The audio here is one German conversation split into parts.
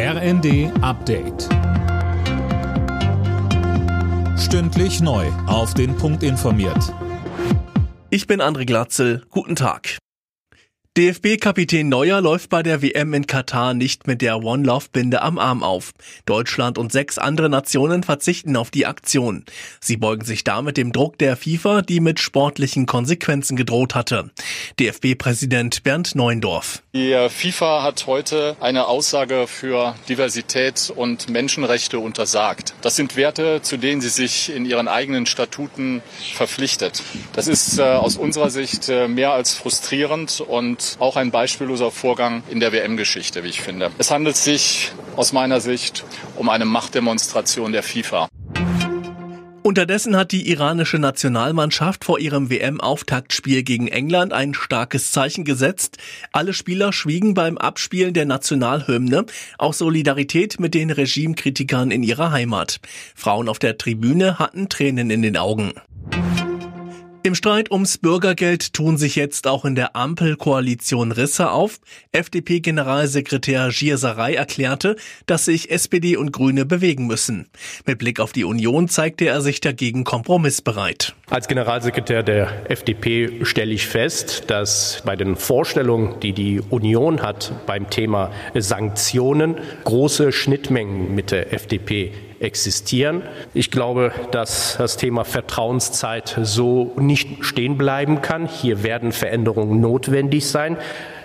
RND Update. Stündlich neu. Auf den Punkt informiert. Ich bin André Glatzel. Guten Tag. DFB-Kapitän Neuer läuft bei der WM in Katar nicht mit der One Love Binde am Arm auf. Deutschland und sechs andere Nationen verzichten auf die Aktion. Sie beugen sich damit dem Druck der FIFA, die mit sportlichen Konsequenzen gedroht hatte. DFB-Präsident Bernd Neuendorf. Die FIFA hat heute eine Aussage für Diversität und Menschenrechte untersagt. Das sind Werte, zu denen sie sich in ihren eigenen Statuten verpflichtet. Das ist äh, aus unserer Sicht äh, mehr als frustrierend und auch ein beispielloser Vorgang in der WM-Geschichte, wie ich finde. Es handelt sich aus meiner Sicht um eine Machtdemonstration der FIFA. Unterdessen hat die iranische Nationalmannschaft vor ihrem WM-Auftaktspiel gegen England ein starkes Zeichen gesetzt. Alle Spieler schwiegen beim Abspielen der Nationalhymne, auch Solidarität mit den Regimekritikern in ihrer Heimat. Frauen auf der Tribüne hatten Tränen in den Augen. Im Streit ums Bürgergeld tun sich jetzt auch in der Ampelkoalition Risse auf. FDP-Generalsekretär Gierserei erklärte, dass sich SPD und Grüne bewegen müssen. Mit Blick auf die Union zeigte er sich dagegen kompromissbereit. Als Generalsekretär der FDP stelle ich fest, dass bei den Vorstellungen, die die Union hat beim Thema Sanktionen, große Schnittmengen mit der FDP existieren. Ich glaube, dass das Thema Vertrauenszeit so nicht stehen bleiben kann. Hier werden Veränderungen notwendig sein.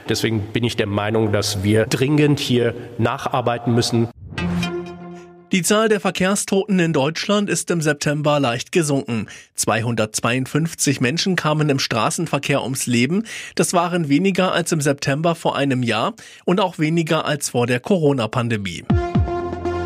Deswegen bin ich der Meinung, dass wir dringend hier nacharbeiten müssen. Die Zahl der Verkehrstoten in Deutschland ist im September leicht gesunken. 252 Menschen kamen im Straßenverkehr ums Leben. Das waren weniger als im September vor einem Jahr und auch weniger als vor der Corona-Pandemie.